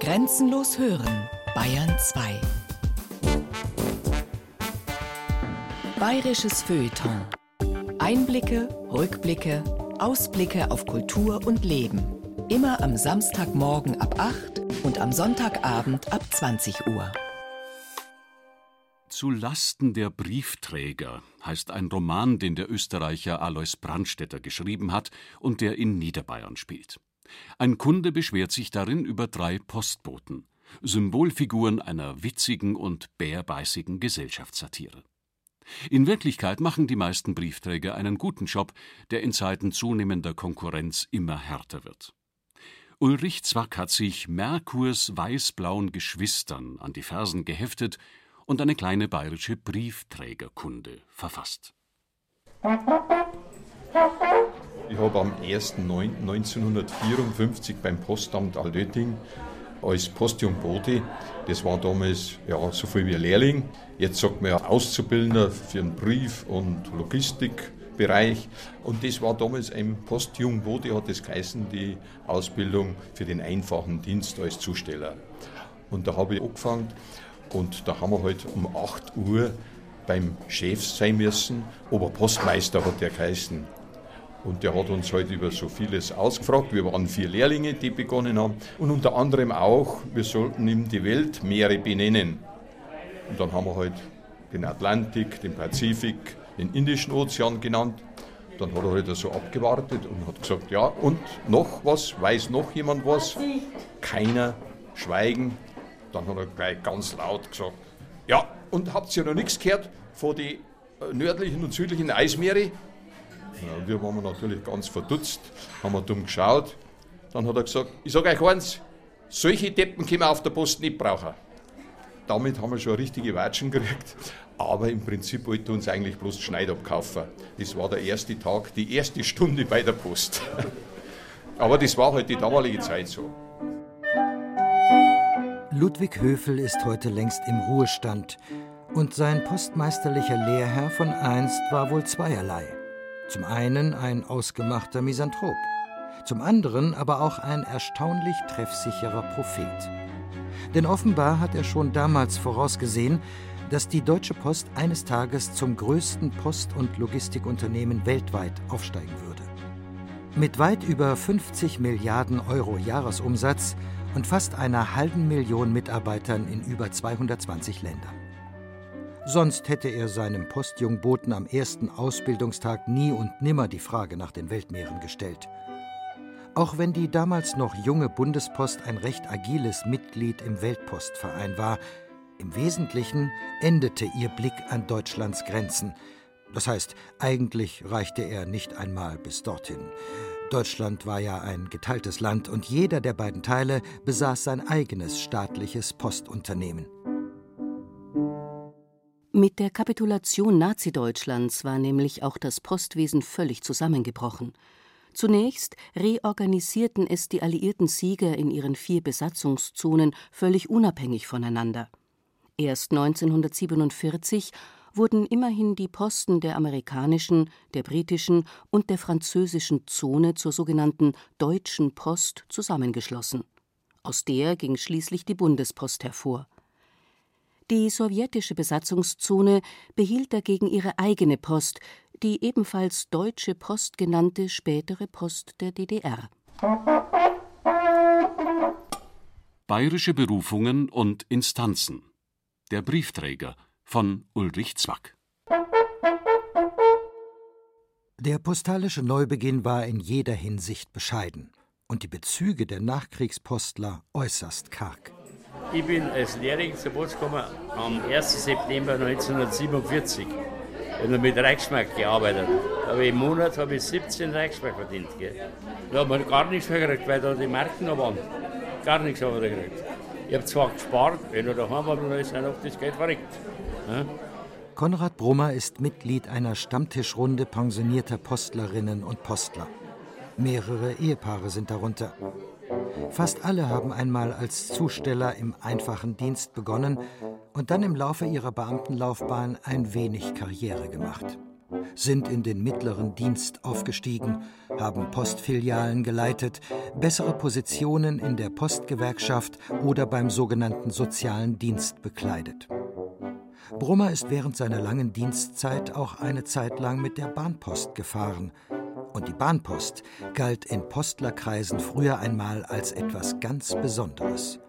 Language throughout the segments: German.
Grenzenlos hören, Bayern 2. Bayerisches Feuilleton. Einblicke, Rückblicke, Ausblicke auf Kultur und Leben. Immer am Samstagmorgen ab 8 und am Sonntagabend ab 20 Uhr. Zu Lasten der Briefträger heißt ein Roman, den der Österreicher Alois Brandstetter geschrieben hat und der in Niederbayern spielt. Ein Kunde beschwert sich darin über drei Postboten, Symbolfiguren einer witzigen und bärbeißigen Gesellschaftssatire. In Wirklichkeit machen die meisten Briefträger einen guten Job, der in Zeiten zunehmender Konkurrenz immer härter wird. Ulrich Zwack hat sich Merkurs weiß-blauen Geschwistern an die Fersen geheftet und eine kleine bayerische Briefträgerkunde verfasst. Ich habe am 1.9.1954 beim Postamt Altötting als Postjungbode, das war damals ja, so viel wie ein Lehrling, jetzt sagt man ja Auszubildender für den Brief- und Logistikbereich. Und das war damals ein Postjungbode, hat das geheißen, die Ausbildung für den einfachen Dienst als Zusteller. Und da habe ich angefangen und da haben wir halt um 8 Uhr beim Chef sein müssen, Oberpostmeister hat der geheißen. Und der hat uns halt über so vieles ausgefragt. Wir waren vier Lehrlinge, die begonnen haben. Und unter anderem auch, wir sollten ihm die Weltmeere benennen. Und dann haben wir halt den Atlantik, den Pazifik, den Indischen Ozean genannt. Dann hat er halt so abgewartet und hat gesagt, ja, und noch was? Weiß noch jemand was? Keiner. Schweigen. Dann hat er gleich ganz laut gesagt, ja, und habt ihr noch nichts gehört von den nördlichen und südlichen Eismeere? Ja, wir waren natürlich ganz verdutzt, haben wir dumm geschaut. Dann hat er gesagt, ich sage euch eins, solche Deppen können wir auf der Post nicht brauchen. Damit haben wir schon richtige Watschen gekriegt. Aber im Prinzip wollte uns eigentlich bloß Schneid abkaufen. Das war der erste Tag, die erste Stunde bei der Post. Aber das war halt die damalige Zeit so. Ludwig Höfel ist heute längst im Ruhestand und sein postmeisterlicher Lehrherr von einst war wohl zweierlei. Zum einen ein ausgemachter Misanthrop, zum anderen aber auch ein erstaunlich treffsicherer Prophet. Denn offenbar hat er schon damals vorausgesehen, dass die Deutsche Post eines Tages zum größten Post- und Logistikunternehmen weltweit aufsteigen würde. Mit weit über 50 Milliarden Euro Jahresumsatz und fast einer halben Million Mitarbeitern in über 220 Ländern. Sonst hätte er seinem Postjungboten am ersten Ausbildungstag nie und nimmer die Frage nach den Weltmeeren gestellt. Auch wenn die damals noch junge Bundespost ein recht agiles Mitglied im Weltpostverein war, im Wesentlichen endete ihr Blick an Deutschlands Grenzen. Das heißt, eigentlich reichte er nicht einmal bis dorthin. Deutschland war ja ein geteiltes Land und jeder der beiden Teile besaß sein eigenes staatliches Postunternehmen. Mit der Kapitulation Nazi-Deutschlands war nämlich auch das Postwesen völlig zusammengebrochen. Zunächst reorganisierten es die alliierten Sieger in ihren vier Besatzungszonen völlig unabhängig voneinander. Erst 1947 wurden immerhin die Posten der amerikanischen, der britischen und der französischen Zone zur sogenannten Deutschen Post zusammengeschlossen. Aus der ging schließlich die Bundespost hervor. Die sowjetische Besatzungszone behielt dagegen ihre eigene Post, die ebenfalls Deutsche Post genannte spätere Post der DDR. Bayerische Berufungen und Instanzen. Der Briefträger von Ulrich Zwack. Der postalische Neubeginn war in jeder Hinsicht bescheiden und die Bezüge der Nachkriegspostler äußerst karg. Ich bin als Lehrling zur Post gekommen am 1. September 1947. Ich habe mit Reichsmark gearbeitet. Aber im Monat habe ich 17 Reichsmark verdient. Gell. Da habe ich gar nichts mehr gekriegt, weil da die Marken noch waren. Gar nichts habe ich gekriegt. Ich habe zwar gespart, wenn er daheim war, dann ist auch das Geld verrückt. Ja? Konrad Brummer ist Mitglied einer Stammtischrunde pensionierter Postlerinnen und Postler. Mehrere Ehepaare sind darunter. Fast alle haben einmal als Zusteller im einfachen Dienst begonnen und dann im Laufe ihrer Beamtenlaufbahn ein wenig Karriere gemacht. sind in den mittleren Dienst aufgestiegen, haben Postfilialen geleitet, bessere Positionen in der Postgewerkschaft oder beim sogenannten sozialen Dienst bekleidet. Brummer ist während seiner langen Dienstzeit auch eine Zeit lang mit der Bahnpost gefahren. Und die Bahnpost galt in Postlerkreisen früher einmal als etwas ganz Besonderes.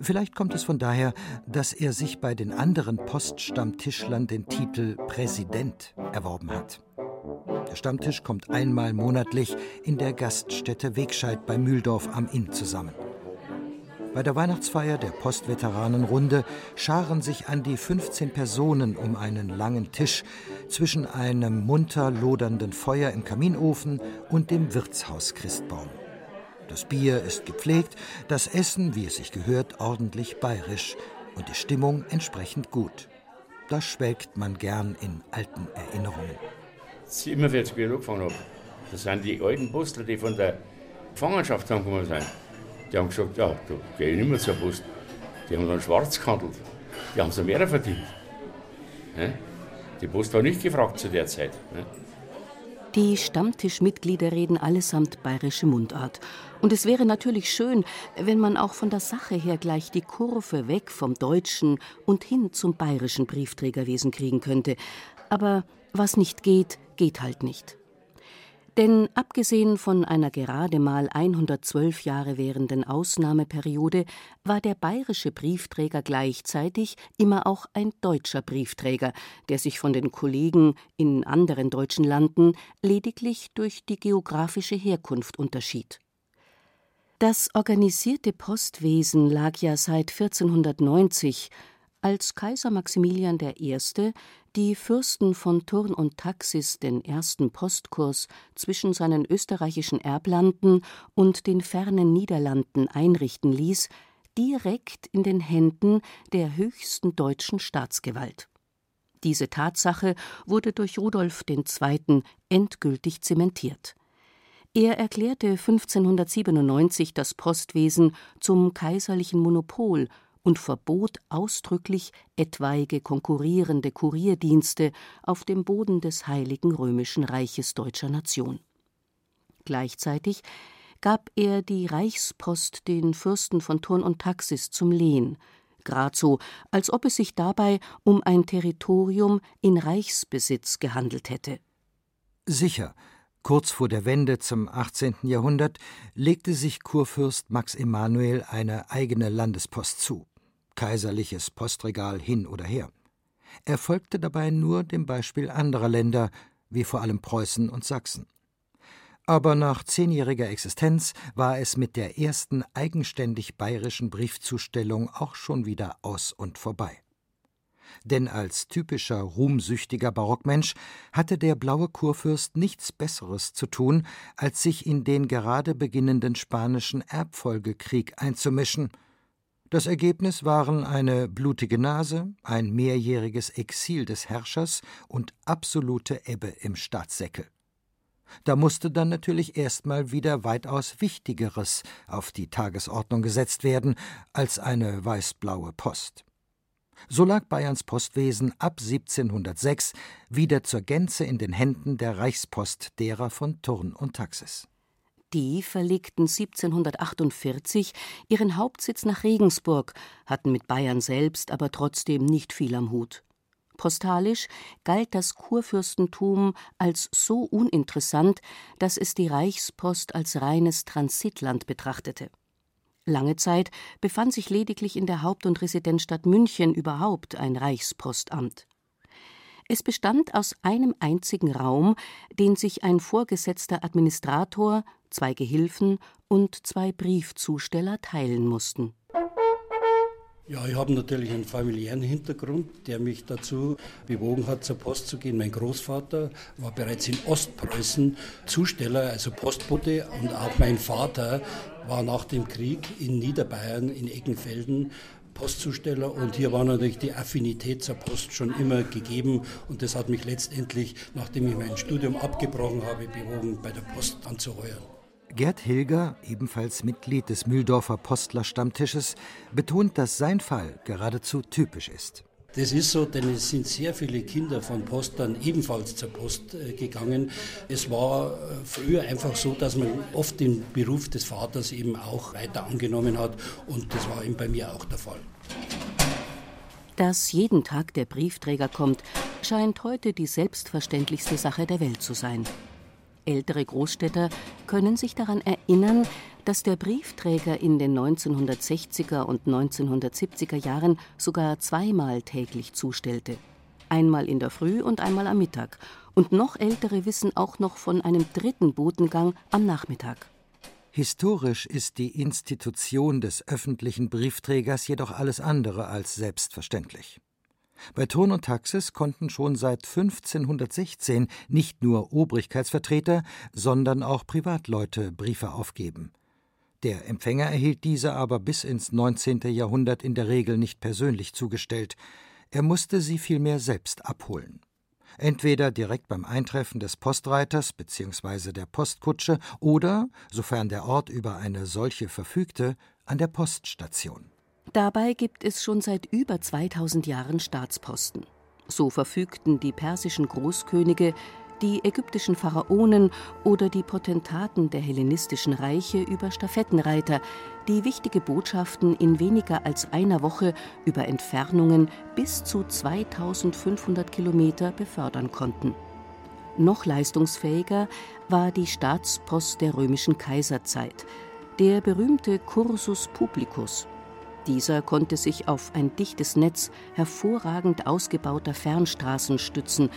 Vielleicht kommt es von daher, dass er sich bei den anderen Poststammtischlern den Titel Präsident erworben hat. Der Stammtisch kommt einmal monatlich in der Gaststätte Wegscheid bei Mühldorf am Inn zusammen. Bei der Weihnachtsfeier der Postveteranenrunde scharen sich an die 15 Personen um einen langen Tisch zwischen einem munter lodernden Feuer im Kaminofen und dem Wirtshaus-Christbaum. Das Bier ist gepflegt, das Essen, wie es sich gehört, ordentlich bayerisch und die Stimmung entsprechend gut. Da schwelgt man gern in alten Erinnerungen. Immer wieder zu Bier angefangen habe, das sind die alten Postler, die von der Gefangenschaft angekommen sind. Die haben gesagt, ja, da gehe ich nicht mehr zur Post. Die haben dann schwarz gehandelt. Die haben so mehr verdient. Die Post war nicht gefragt zu der Zeit. Die Stammtischmitglieder reden allesamt bayerische Mundart. Und es wäre natürlich schön, wenn man auch von der Sache her gleich die Kurve weg vom deutschen und hin zum bayerischen Briefträgerwesen kriegen könnte. Aber was nicht geht, geht halt nicht. Denn abgesehen von einer gerade mal 112 Jahre währenden Ausnahmeperiode war der bayerische Briefträger gleichzeitig immer auch ein deutscher Briefträger, der sich von den Kollegen in anderen deutschen Landen lediglich durch die geografische Herkunft unterschied. Das organisierte Postwesen lag ja seit 1490 als Kaiser Maximilian I. die Fürsten von Thurn und Taxis den ersten Postkurs zwischen seinen österreichischen Erblanden und den fernen Niederlanden einrichten ließ, direkt in den Händen der höchsten deutschen Staatsgewalt. Diese Tatsache wurde durch Rudolf II. endgültig zementiert. Er erklärte 1597 das Postwesen zum kaiserlichen Monopol und verbot ausdrücklich etwaige konkurrierende Kurierdienste auf dem Boden des Heiligen Römischen Reiches deutscher Nation. Gleichzeitig gab er die Reichspost den Fürsten von Thurn und Taxis zum Lehen, grad so, als ob es sich dabei um ein Territorium in Reichsbesitz gehandelt hätte. Sicher, Kurz vor der Wende zum 18. Jahrhundert legte sich Kurfürst Max Emanuel eine eigene Landespost zu kaiserliches Postregal hin oder her. Er folgte dabei nur dem Beispiel anderer Länder, wie vor allem Preußen und Sachsen. Aber nach zehnjähriger Existenz war es mit der ersten eigenständig bayerischen Briefzustellung auch schon wieder aus und vorbei. Denn als typischer ruhmsüchtiger Barockmensch hatte der blaue Kurfürst nichts Besseres zu tun, als sich in den gerade beginnenden spanischen Erbfolgekrieg einzumischen – das Ergebnis waren eine blutige Nase, ein mehrjähriges Exil des Herrschers und absolute Ebbe im Staatssäckel. Da musste dann natürlich erstmal wieder weitaus Wichtigeres auf die Tagesordnung gesetzt werden als eine weißblaue Post. So lag Bayerns Postwesen ab 1706 wieder zur Gänze in den Händen der Reichspost derer von Thurn und Taxis. Die verlegten 1748 ihren Hauptsitz nach Regensburg, hatten mit Bayern selbst aber trotzdem nicht viel am Hut. Postalisch galt das Kurfürstentum als so uninteressant, dass es die Reichspost als reines Transitland betrachtete. Lange Zeit befand sich lediglich in der Haupt- und Residenzstadt München überhaupt ein Reichspostamt. Es bestand aus einem einzigen Raum, den sich ein vorgesetzter Administrator, zwei Gehilfen und zwei Briefzusteller teilen mussten. Ja, ich habe natürlich einen familiären Hintergrund, der mich dazu bewogen hat, zur Post zu gehen. Mein Großvater war bereits in Ostpreußen Zusteller, also Postbote, und auch mein Vater war nach dem Krieg in Niederbayern, in Eckenfelden, Postzusteller und hier war natürlich die Affinität zur Post schon immer gegeben und das hat mich letztendlich, nachdem ich mein Studium abgebrochen habe, bewogen, bei der Post anzuheuern. Gerd Hilger, ebenfalls Mitglied des Mühldorfer Postler-Stammtisches, betont, dass sein Fall geradezu typisch ist. Das ist so, denn es sind sehr viele Kinder von Postern ebenfalls zur Post äh, gegangen. Es war äh, früher einfach so, dass man oft den Beruf des Vaters eben auch weiter angenommen hat und das war eben bei mir auch der Fall. Dass jeden Tag der Briefträger kommt, scheint heute die selbstverständlichste Sache der Welt zu sein. Ältere Großstädter können sich daran erinnern, dass der Briefträger in den 1960er und 1970er Jahren sogar zweimal täglich zustellte. Einmal in der Früh und einmal am Mittag. Und noch ältere wissen auch noch von einem dritten Botengang am Nachmittag. Historisch ist die Institution des öffentlichen Briefträgers jedoch alles andere als selbstverständlich. Bei Thurn und Taxis konnten schon seit 1516 nicht nur Obrigkeitsvertreter, sondern auch Privatleute Briefe aufgeben. Der Empfänger erhielt diese aber bis ins 19. Jahrhundert in der Regel nicht persönlich zugestellt, er musste sie vielmehr selbst abholen. Entweder direkt beim Eintreffen des Postreiters bzw. der Postkutsche oder, sofern der Ort über eine solche verfügte, an der Poststation. Dabei gibt es schon seit über 2000 Jahren Staatsposten. So verfügten die persischen Großkönige, die ägyptischen Pharaonen oder die Potentaten der hellenistischen Reiche über Stafettenreiter, die wichtige Botschaften in weniger als einer Woche über Entfernungen bis zu 2500 Kilometer befördern konnten. Noch leistungsfähiger war die Staatspost der römischen Kaiserzeit, der berühmte Cursus Publicus, dieser konnte sich auf ein dichtes Netz hervorragend ausgebauter Fernstraßen stützen,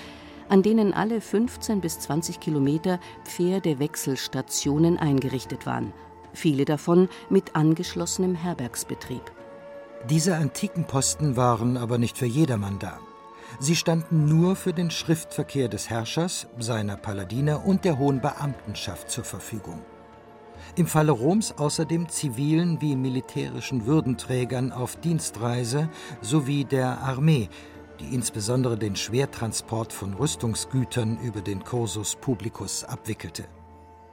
an denen alle 15 bis 20 Kilometer Pferdewechselstationen eingerichtet waren, viele davon mit angeschlossenem Herbergsbetrieb. Diese antiken Posten waren aber nicht für jedermann da. Sie standen nur für den Schriftverkehr des Herrschers, seiner Paladiner und der hohen Beamtenschaft zur Verfügung im Falle Roms außerdem zivilen wie militärischen Würdenträgern auf Dienstreise sowie der Armee, die insbesondere den Schwertransport von Rüstungsgütern über den Cursus Publicus abwickelte.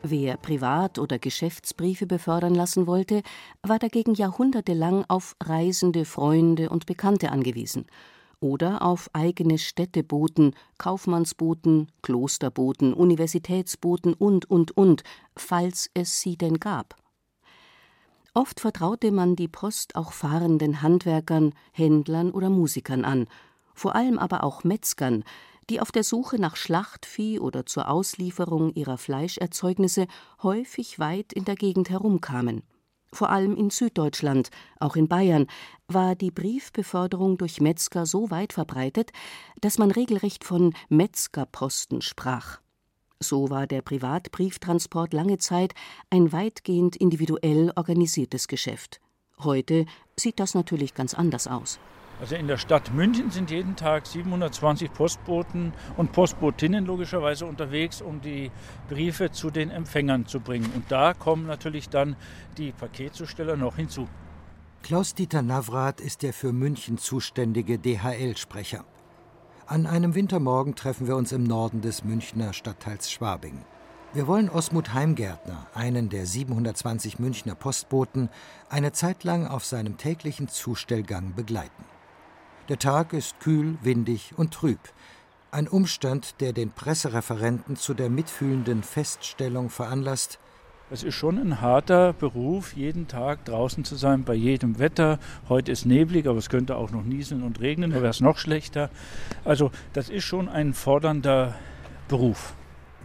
Wer Privat- oder Geschäftsbriefe befördern lassen wollte, war dagegen jahrhundertelang auf reisende Freunde und Bekannte angewiesen oder auf eigene Städteboten, Kaufmannsboten, Klosterboten, Universitätsboten und, und, und, falls es sie denn gab. Oft vertraute man die Post auch fahrenden Handwerkern, Händlern oder Musikern an, vor allem aber auch Metzgern, die auf der Suche nach Schlachtvieh oder zur Auslieferung ihrer Fleischerzeugnisse häufig weit in der Gegend herumkamen. Vor allem in Süddeutschland, auch in Bayern, war die Briefbeförderung durch Metzger so weit verbreitet, dass man regelrecht von Metzgerposten sprach. So war der Privatbrieftransport lange Zeit ein weitgehend individuell organisiertes Geschäft. Heute sieht das natürlich ganz anders aus. Also in der Stadt München sind jeden Tag 720 Postboten und Postbotinnen logischerweise unterwegs, um die Briefe zu den Empfängern zu bringen. Und da kommen natürlich dann die Paketzusteller noch hinzu. Klaus-Dieter Navrat ist der für München zuständige DHL-Sprecher. An einem Wintermorgen treffen wir uns im Norden des Münchner Stadtteils Schwabing. Wir wollen Osmut Heimgärtner, einen der 720 Münchner Postboten, eine Zeit lang auf seinem täglichen Zustellgang begleiten. Der Tag ist kühl, windig und trüb. Ein Umstand, der den Pressereferenten zu der mitfühlenden Feststellung veranlasst, es ist schon ein harter Beruf, jeden Tag draußen zu sein, bei jedem Wetter. Heute ist neblig, aber es könnte auch noch nieseln und regnen, da wäre es noch schlechter. Also das ist schon ein fordernder Beruf.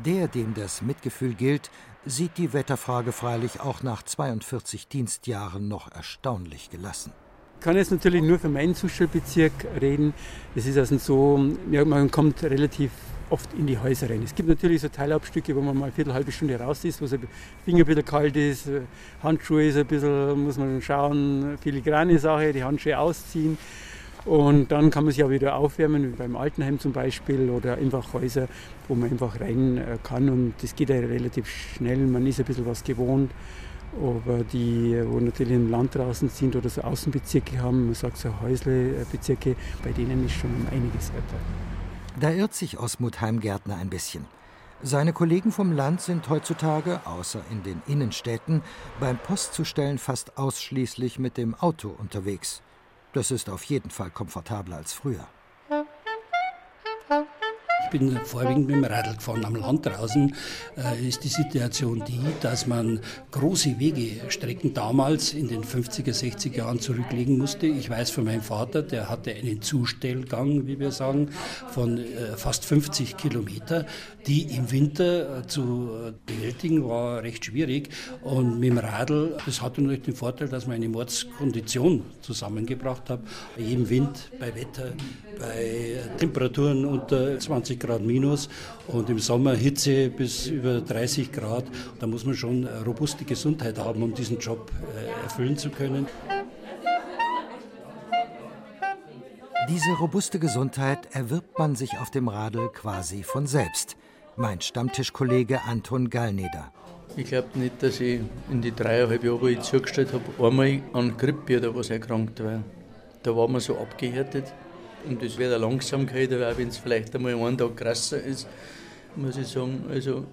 Der, dem das Mitgefühl gilt, sieht die Wetterfrage freilich auch nach 42 Dienstjahren noch erstaunlich gelassen kann jetzt natürlich nur für meinen Zustellbezirk reden. Es ist also so, ja, man kommt relativ oft in die Häuser rein. Es gibt natürlich so Teilabstücke, wo man mal eine viertel, halbe Stunde raus ist, wo der Finger ein bisschen kalt ist, Handschuhe ist ein bisschen, muss man schauen, filigrane Sache, die Handschuhe ausziehen. Und dann kann man sich auch wieder aufwärmen, wie beim Altenheim zum Beispiel, oder einfach Häuser, wo man einfach rein äh, kann. Und das geht ja relativ schnell, man ist ein bisschen was gewohnt. Aber die, wo natürlich im Land draußen sind oder so Außenbezirke haben, man sagt so Häuslebezirke, bei denen ist schon einiges weiter. Da irrt sich Osmut Heimgärtner ein bisschen. Seine Kollegen vom Land sind heutzutage, außer in den Innenstädten, beim Postzustellen fast ausschließlich mit dem Auto unterwegs. Das ist auf jeden Fall komfortabler als früher bin vorwiegend mit dem Radl gefahren. Am Land draußen äh, ist die Situation die, dass man große Wegestrecken damals in den 50er, 60er Jahren zurücklegen musste. Ich weiß von meinem Vater, der hatte einen Zustellgang, wie wir sagen, von äh, fast 50 Kilometer, die im Winter äh, zu bewältigen war recht schwierig. Und mit dem Radl, das hatte natürlich den Vorteil, dass man eine Mordskondition zusammengebracht hat. Bei jedem Wind, bei Wetter, bei Temperaturen unter 20 Grad minus und im Sommer Hitze bis über 30 Grad. Da muss man schon robuste Gesundheit haben, um diesen Job äh, erfüllen zu können. Diese robuste Gesundheit erwirbt man sich auf dem Radl quasi von selbst, meint Stammtischkollege Anton Gallneder. Ich glaube nicht, dass ich in die dreieinhalb Jahre, wo ich zugestellt habe, einmal an Grippe oder was erkrankt war. Da war man so abgehärtet. Und das wäre Langsamkeit, aber auch wenn es vielleicht einmal einen Tag krasser ist, muss ich sagen, also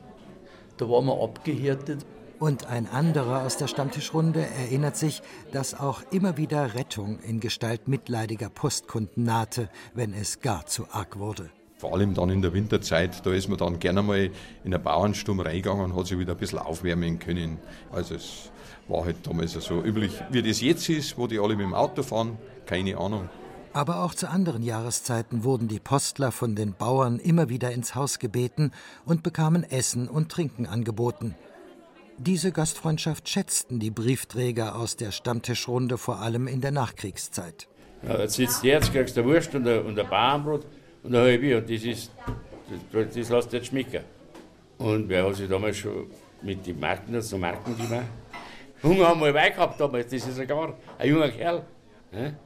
da war man abgehärtet. Und ein anderer aus der Stammtischrunde erinnert sich, dass auch immer wieder Rettung in Gestalt mitleidiger Postkunden nahte, wenn es gar zu arg wurde. Vor allem dann in der Winterzeit, da ist man dann gerne mal in der Bauernsturm reingegangen und hat sich wieder ein bisschen aufwärmen können. Also es war halt damals so üblich, wie das jetzt ist, wo die alle mit dem Auto fahren, keine Ahnung. Aber auch zu anderen Jahreszeiten wurden die Postler von den Bauern immer wieder ins Haus gebeten und bekamen Essen und Trinken angeboten. Diese Gastfreundschaft schätzten die Briefträger aus der Stammtischrunde vor allem in der Nachkriegszeit. Ja, jetzt sitzt jetzt, kriegst du Wurst und ein, Bauernbrot und ein halbe und das ist, das, das lässt jetzt schmecken. Und wer hat sich damals schon mit den Marken, so Marken gemacht? Hunger haben wir dabei gehabt damals, das ist gar ein junger Kerl. Ne?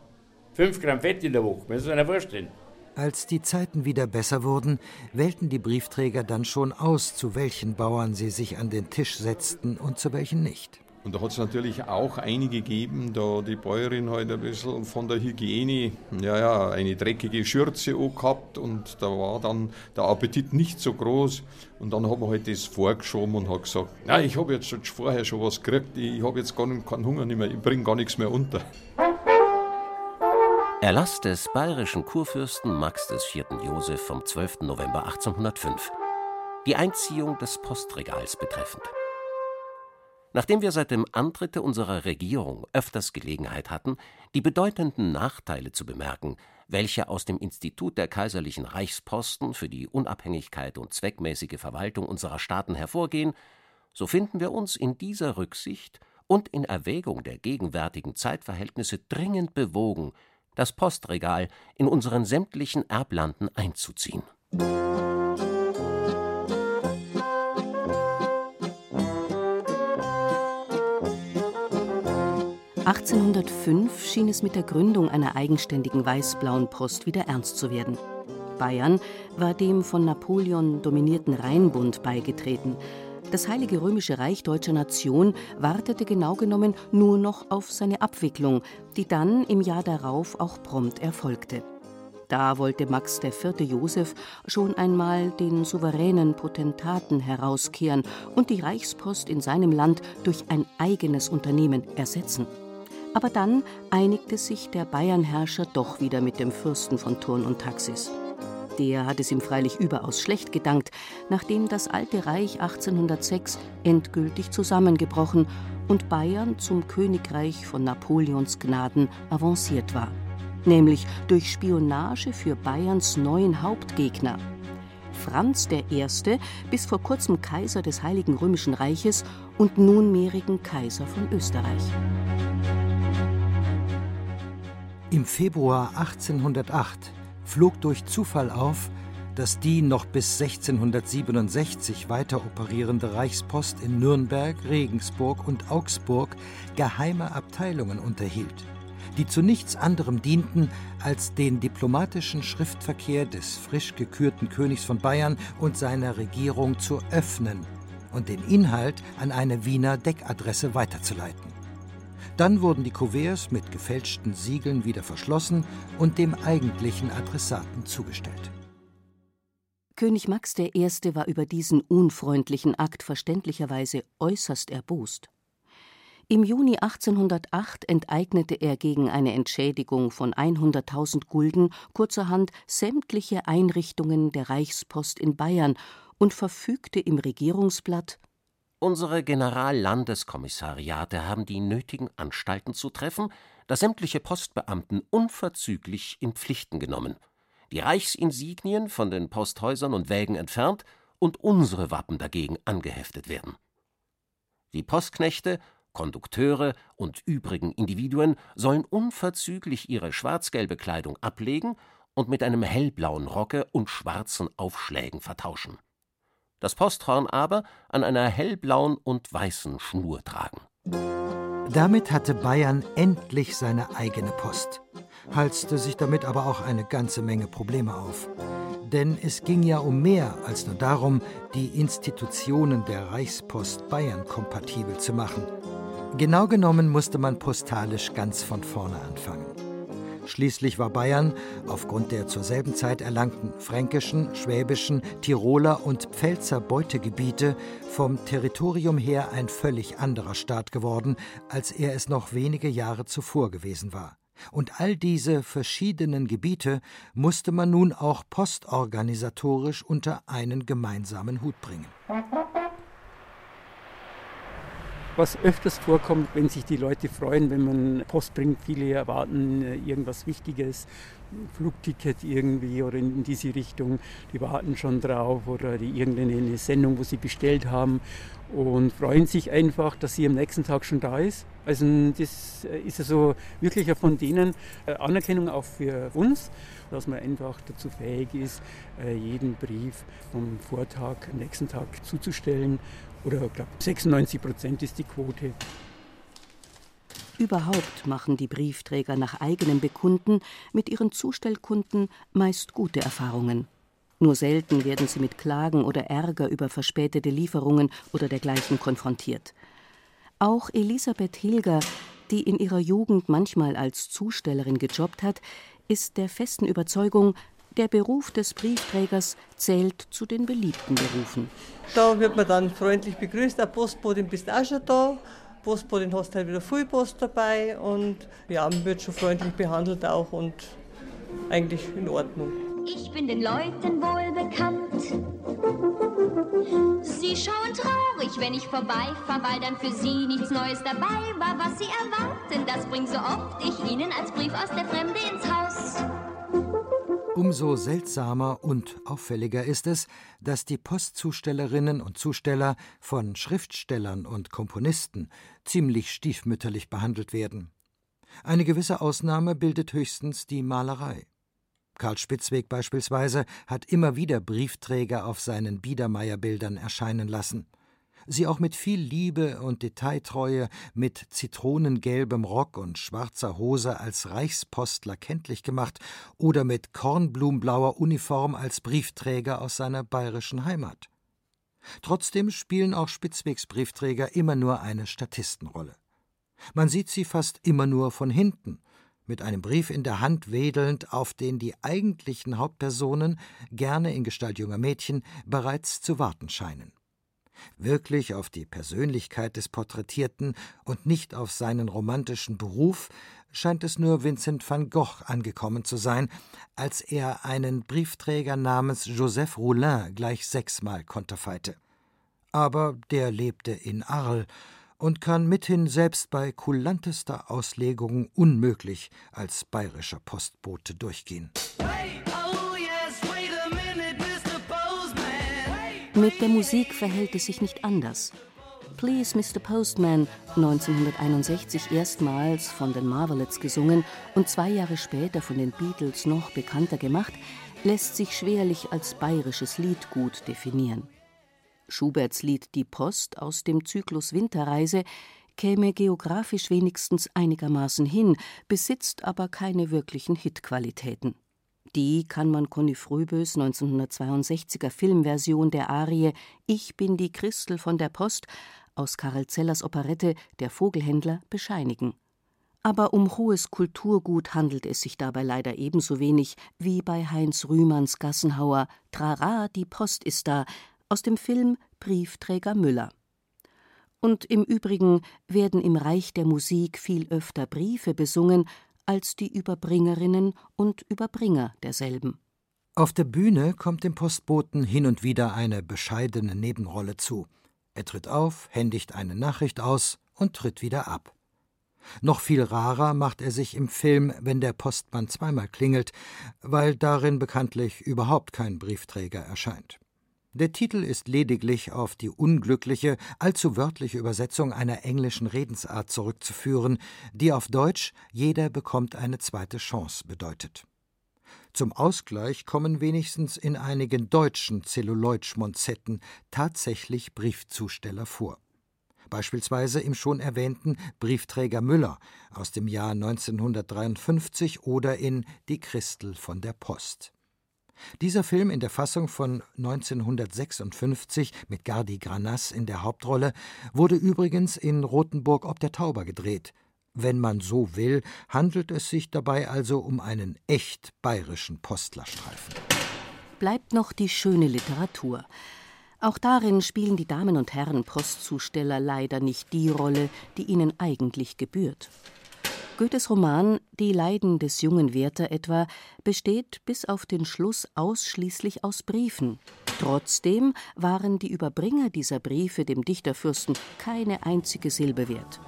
5 Gramm Fett in der Woche, müssen Sie sich vorstellen. Als die Zeiten wieder besser wurden, wählten die Briefträger dann schon aus, zu welchen Bauern sie sich an den Tisch setzten und zu welchen nicht. Und da hat es natürlich auch einige gegeben, da die Bäuerin halt ein bisschen von der Hygiene, ja, ja, eine dreckige Schürze gehabt und da war dann der Appetit nicht so groß. Und dann hat man halt das vorgeschoben und hat gesagt, na, ich habe jetzt schon vorher schon was gekriegt, ich habe jetzt gar keinen Hunger mehr, ich bringe gar nichts mehr unter. Erlass des bayerischen Kurfürsten Max IV. Joseph vom 12. November 1805. Die Einziehung des Postregals betreffend. Nachdem wir seit dem Antritte unserer Regierung öfters Gelegenheit hatten, die bedeutenden Nachteile zu bemerken, welche aus dem Institut der kaiserlichen Reichsposten für die Unabhängigkeit und zweckmäßige Verwaltung unserer Staaten hervorgehen, so finden wir uns in dieser Rücksicht und in Erwägung der gegenwärtigen Zeitverhältnisse dringend bewogen, das Postregal in unseren sämtlichen Erblanden einzuziehen. (1805) schien es mit der Gründung einer eigenständigen weiß-blauen Post wieder ernst zu werden. Bayern war dem von Napoleon dominierten Rheinbund beigetreten, das Heilige Römische Reich deutscher Nation wartete genau genommen nur noch auf seine Abwicklung, die dann im Jahr darauf auch prompt erfolgte. Da wollte Max IV. Joseph schon einmal den souveränen Potentaten herauskehren und die Reichspost in seinem Land durch ein eigenes Unternehmen ersetzen. Aber dann einigte sich der Bayernherrscher doch wieder mit dem Fürsten von Thurn und Taxis. Der hat es ihm freilich überaus schlecht gedankt, nachdem das Alte Reich 1806 endgültig zusammengebrochen und Bayern zum Königreich von Napoleons Gnaden avanciert war, nämlich durch Spionage für Bayerns neuen Hauptgegner. Franz I., bis vor kurzem Kaiser des Heiligen Römischen Reiches und nunmehrigen Kaiser von Österreich. Im Februar 1808 flog durch Zufall auf, dass die noch bis 1667 weiter operierende Reichspost in Nürnberg, Regensburg und Augsburg geheime Abteilungen unterhielt, die zu nichts anderem dienten, als den diplomatischen Schriftverkehr des frisch gekürten Königs von Bayern und seiner Regierung zu öffnen und den Inhalt an eine Wiener Deckadresse weiterzuleiten. Dann wurden die Kuverts mit gefälschten Siegeln wieder verschlossen und dem eigentlichen Adressaten zugestellt. König Max I. war über diesen unfreundlichen Akt verständlicherweise äußerst erbost. Im Juni 1808 enteignete er gegen eine Entschädigung von 100.000 Gulden kurzerhand sämtliche Einrichtungen der Reichspost in Bayern und verfügte im Regierungsblatt Unsere Generallandeskommissariate haben die nötigen Anstalten zu treffen, dass sämtliche Postbeamten unverzüglich in Pflichten genommen, die Reichsinsignien von den Posthäusern und Wägen entfernt und unsere Wappen dagegen angeheftet werden. Die Postknechte, Kondukteure und übrigen Individuen sollen unverzüglich ihre schwarz-gelbe Kleidung ablegen und mit einem hellblauen Rocke und schwarzen Aufschlägen vertauschen das Posthorn aber an einer hellblauen und weißen Schnur tragen. Damit hatte Bayern endlich seine eigene Post, halste sich damit aber auch eine ganze Menge Probleme auf. Denn es ging ja um mehr als nur darum, die Institutionen der Reichspost Bayern kompatibel zu machen. Genau genommen musste man postalisch ganz von vorne anfangen. Schließlich war Bayern aufgrund der zur selben Zeit erlangten fränkischen, schwäbischen, Tiroler und Pfälzer Beutegebiete vom Territorium her ein völlig anderer Staat geworden, als er es noch wenige Jahre zuvor gewesen war. Und all diese verschiedenen Gebiete musste man nun auch postorganisatorisch unter einen gemeinsamen Hut bringen was öfters vorkommt, wenn sich die Leute freuen, wenn man Post bringt. Viele erwarten äh, irgendwas Wichtiges, Flugticket irgendwie oder in diese Richtung. Die warten schon drauf oder die irgendeine Sendung, wo sie bestellt haben und freuen sich einfach, dass sie am nächsten Tag schon da ist. Also das äh, ist also wirklich von denen äh, Anerkennung auch für uns, dass man einfach dazu fähig ist, jeden Brief vom Vortag am nächsten Tag zuzustellen oder ich glaube 96 Prozent ist die Quote. Überhaupt machen die Briefträger nach eigenem Bekunden mit ihren Zustellkunden meist gute Erfahrungen. Nur selten werden sie mit Klagen oder Ärger über verspätete Lieferungen oder dergleichen konfrontiert. Auch Elisabeth Hilger, die in ihrer Jugend manchmal als Zustellerin gejobbt hat, ist der festen Überzeugung, der Beruf des Briefträgers zählt zu den beliebten Berufen. Da wird man dann freundlich begrüßt. Der Postbotin bist auch schon da. Postbotin hast halt wieder viel Post dabei und ja, man wird schon freundlich behandelt auch und eigentlich in Ordnung. Ich bin den Leuten wohl bekannt. Sie schauen traurig, wenn ich vorbeifahre, weil dann für sie nichts Neues dabei war. Was sie erwarten, das bringt so oft ich ihnen als Brief aus der Fremde ins Haus. Umso seltsamer und auffälliger ist es, dass die Postzustellerinnen und Zusteller von Schriftstellern und Komponisten ziemlich stiefmütterlich behandelt werden. Eine gewisse Ausnahme bildet höchstens die Malerei. Karl Spitzweg beispielsweise hat immer wieder Briefträger auf seinen Biedermeierbildern erscheinen lassen sie auch mit viel Liebe und Detailtreue, mit zitronengelbem Rock und schwarzer Hose als Reichspostler kenntlich gemacht oder mit kornblumenblauer Uniform als Briefträger aus seiner bayerischen Heimat. Trotzdem spielen auch Spitzwegs Briefträger immer nur eine Statistenrolle. Man sieht sie fast immer nur von hinten, mit einem Brief in der Hand wedelnd, auf den die eigentlichen Hauptpersonen, gerne in Gestalt junger Mädchen, bereits zu warten scheinen. Wirklich auf die Persönlichkeit des Porträtierten und nicht auf seinen romantischen Beruf scheint es nur Vincent van Gogh angekommen zu sein, als er einen Briefträger namens Joseph Roulin gleich sechsmal konterfeite. Aber der lebte in Arles und kann mithin selbst bei kulantester Auslegung unmöglich als bayerischer Postbote durchgehen. Mit der Musik verhält es sich nicht anders. Please Mr. Postman, 1961 erstmals von den Marvelettes gesungen und zwei Jahre später von den Beatles noch bekannter gemacht, lässt sich schwerlich als bayerisches Lied gut definieren. Schuberts Lied Die Post aus dem Zyklus Winterreise käme geografisch wenigstens einigermaßen hin, besitzt aber keine wirklichen Hitqualitäten. Die kann man Conny Fröbös 1962er Filmversion der Arie Ich bin die Christel von der Post aus Karel Zellers Operette Der Vogelhändler bescheinigen. Aber um hohes Kulturgut handelt es sich dabei leider ebenso wenig wie bei Heinz Rühmanns Gassenhauer Trara, die Post ist da aus dem Film Briefträger Müller. Und im Übrigen werden im Reich der Musik viel öfter Briefe besungen als die Überbringerinnen und Überbringer derselben. Auf der Bühne kommt dem Postboten hin und wieder eine bescheidene Nebenrolle zu. Er tritt auf, händigt eine Nachricht aus und tritt wieder ab. Noch viel rarer macht er sich im Film, wenn der Postmann zweimal klingelt, weil darin bekanntlich überhaupt kein Briefträger erscheint. Der Titel ist lediglich auf die unglückliche, allzu wörtliche Übersetzung einer englischen Redensart zurückzuführen, die auf Deutsch jeder bekommt eine zweite Chance bedeutet. Zum Ausgleich kommen wenigstens in einigen deutschen Zelluloid-Schmonzetten tatsächlich Briefzusteller vor beispielsweise im schon erwähnten Briefträger Müller aus dem Jahr 1953 oder in Die Christel von der Post. Dieser Film in der Fassung von 1956 mit Gardi Granas in der Hauptrolle wurde übrigens in Rothenburg ob der Tauber gedreht. Wenn man so will, handelt es sich dabei also um einen echt bayerischen Postlerstreifen. Bleibt noch die schöne Literatur. Auch darin spielen die Damen und Herren Postzusteller leider nicht die Rolle, die ihnen eigentlich gebührt. Goethes Roman Die Leiden des jungen Werther etwa besteht bis auf den Schluss ausschließlich aus Briefen. Trotzdem waren die Überbringer dieser Briefe dem Dichterfürsten keine einzige Silbe wert.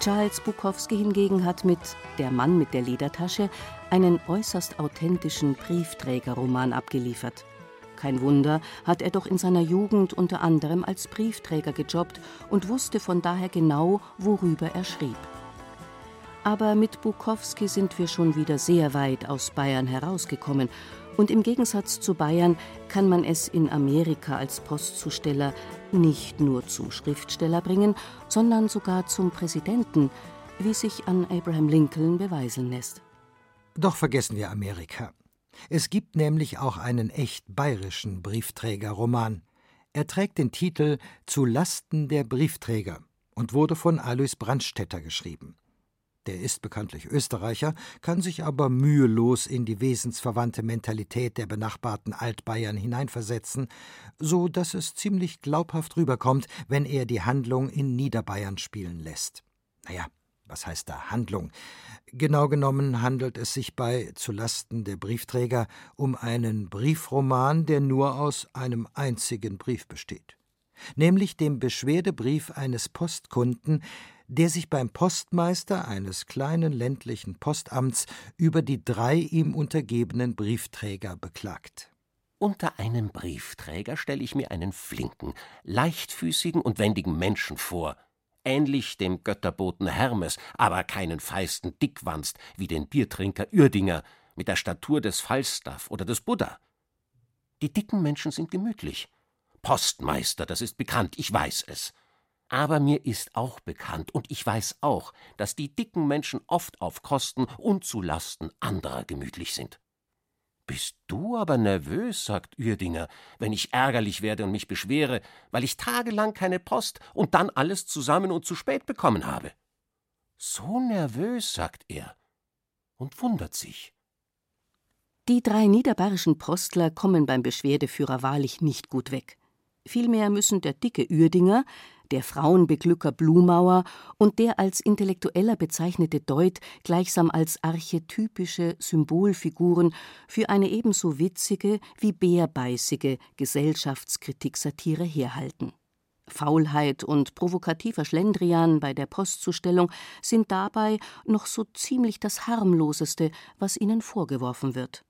Charles Bukowski hingegen hat mit Der Mann mit der Ledertasche einen äußerst authentischen Briefträgerroman abgeliefert. Kein Wunder, hat er doch in seiner Jugend unter anderem als Briefträger gejobbt und wusste von daher genau, worüber er schrieb. Aber mit Bukowski sind wir schon wieder sehr weit aus Bayern herausgekommen. Und im Gegensatz zu Bayern kann man es in Amerika als Postzusteller nicht nur zum Schriftsteller bringen, sondern sogar zum Präsidenten, wie sich an Abraham Lincoln beweisen lässt. Doch vergessen wir Amerika. Es gibt nämlich auch einen echt bayerischen Briefträgerroman. Er trägt den Titel Zu Lasten der Briefträger und wurde von Alois Brandstätter geschrieben. Der ist bekanntlich Österreicher, kann sich aber mühelos in die wesensverwandte Mentalität der benachbarten Altbayern hineinversetzen, so dass es ziemlich glaubhaft rüberkommt, wenn er die Handlung in Niederbayern spielen lässt. Naja, was heißt da Handlung? Genau genommen handelt es sich bei Zulasten der Briefträger um einen Briefroman, der nur aus einem einzigen Brief besteht, nämlich dem Beschwerdebrief eines Postkunden, der sich beim Postmeister eines kleinen ländlichen Postamts über die drei ihm untergebenen Briefträger beklagt. Unter einem Briefträger stelle ich mir einen flinken, leichtfüßigen und wendigen Menschen vor, ähnlich dem Götterboten Hermes, aber keinen feisten Dickwanst wie den Biertrinker Uerdinger mit der Statur des Falstaff oder des Buddha. Die dicken Menschen sind gemütlich. Postmeister, das ist bekannt, ich weiß es. Aber mir ist auch bekannt, und ich weiß auch, dass die dicken Menschen oft auf Kosten und zu Lasten anderer gemütlich sind. Bist du aber nervös, sagt Uerdinger, wenn ich ärgerlich werde und mich beschwere, weil ich tagelang keine Post und dann alles zusammen und zu spät bekommen habe. So nervös, sagt er und wundert sich. Die drei niederbayerischen Postler kommen beim Beschwerdeführer wahrlich nicht gut weg. Vielmehr müssen der dicke Uerdinger, der Frauenbeglücker Blumauer und der als Intellektueller bezeichnete Deut gleichsam als archetypische Symbolfiguren für eine ebenso witzige wie bärbeißige Gesellschaftskritik-Satire herhalten. Faulheit und provokativer Schlendrian bei der Postzustellung sind dabei noch so ziemlich das harmloseste, was ihnen vorgeworfen wird.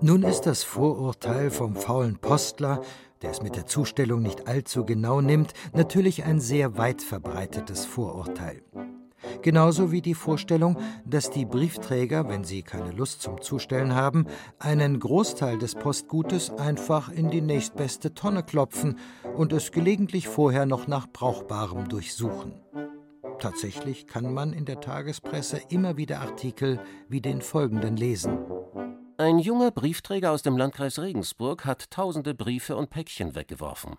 Nun ist das Vorurteil vom faulen Postler der es mit der Zustellung nicht allzu genau nimmt, natürlich ein sehr weit verbreitetes Vorurteil. Genauso wie die Vorstellung, dass die Briefträger, wenn sie keine Lust zum Zustellen haben, einen Großteil des Postgutes einfach in die nächstbeste Tonne klopfen und es gelegentlich vorher noch nach Brauchbarem durchsuchen. Tatsächlich kann man in der Tagespresse immer wieder Artikel wie den folgenden lesen. Ein junger Briefträger aus dem Landkreis Regensburg hat tausende Briefe und Päckchen weggeworfen.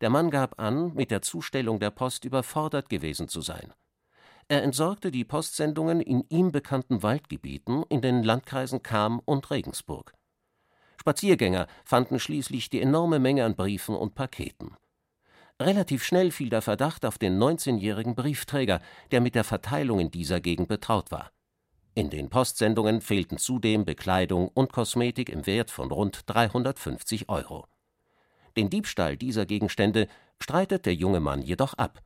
Der Mann gab an, mit der Zustellung der Post überfordert gewesen zu sein. Er entsorgte die Postsendungen in ihm bekannten Waldgebieten in den Landkreisen Cham und Regensburg. Spaziergänger fanden schließlich die enorme Menge an Briefen und Paketen. Relativ schnell fiel der Verdacht auf den 19-jährigen Briefträger, der mit der Verteilung in dieser Gegend betraut war. In den Postsendungen fehlten zudem Bekleidung und Kosmetik im Wert von rund 350 Euro. Den Diebstahl dieser Gegenstände streitet der junge Mann jedoch ab.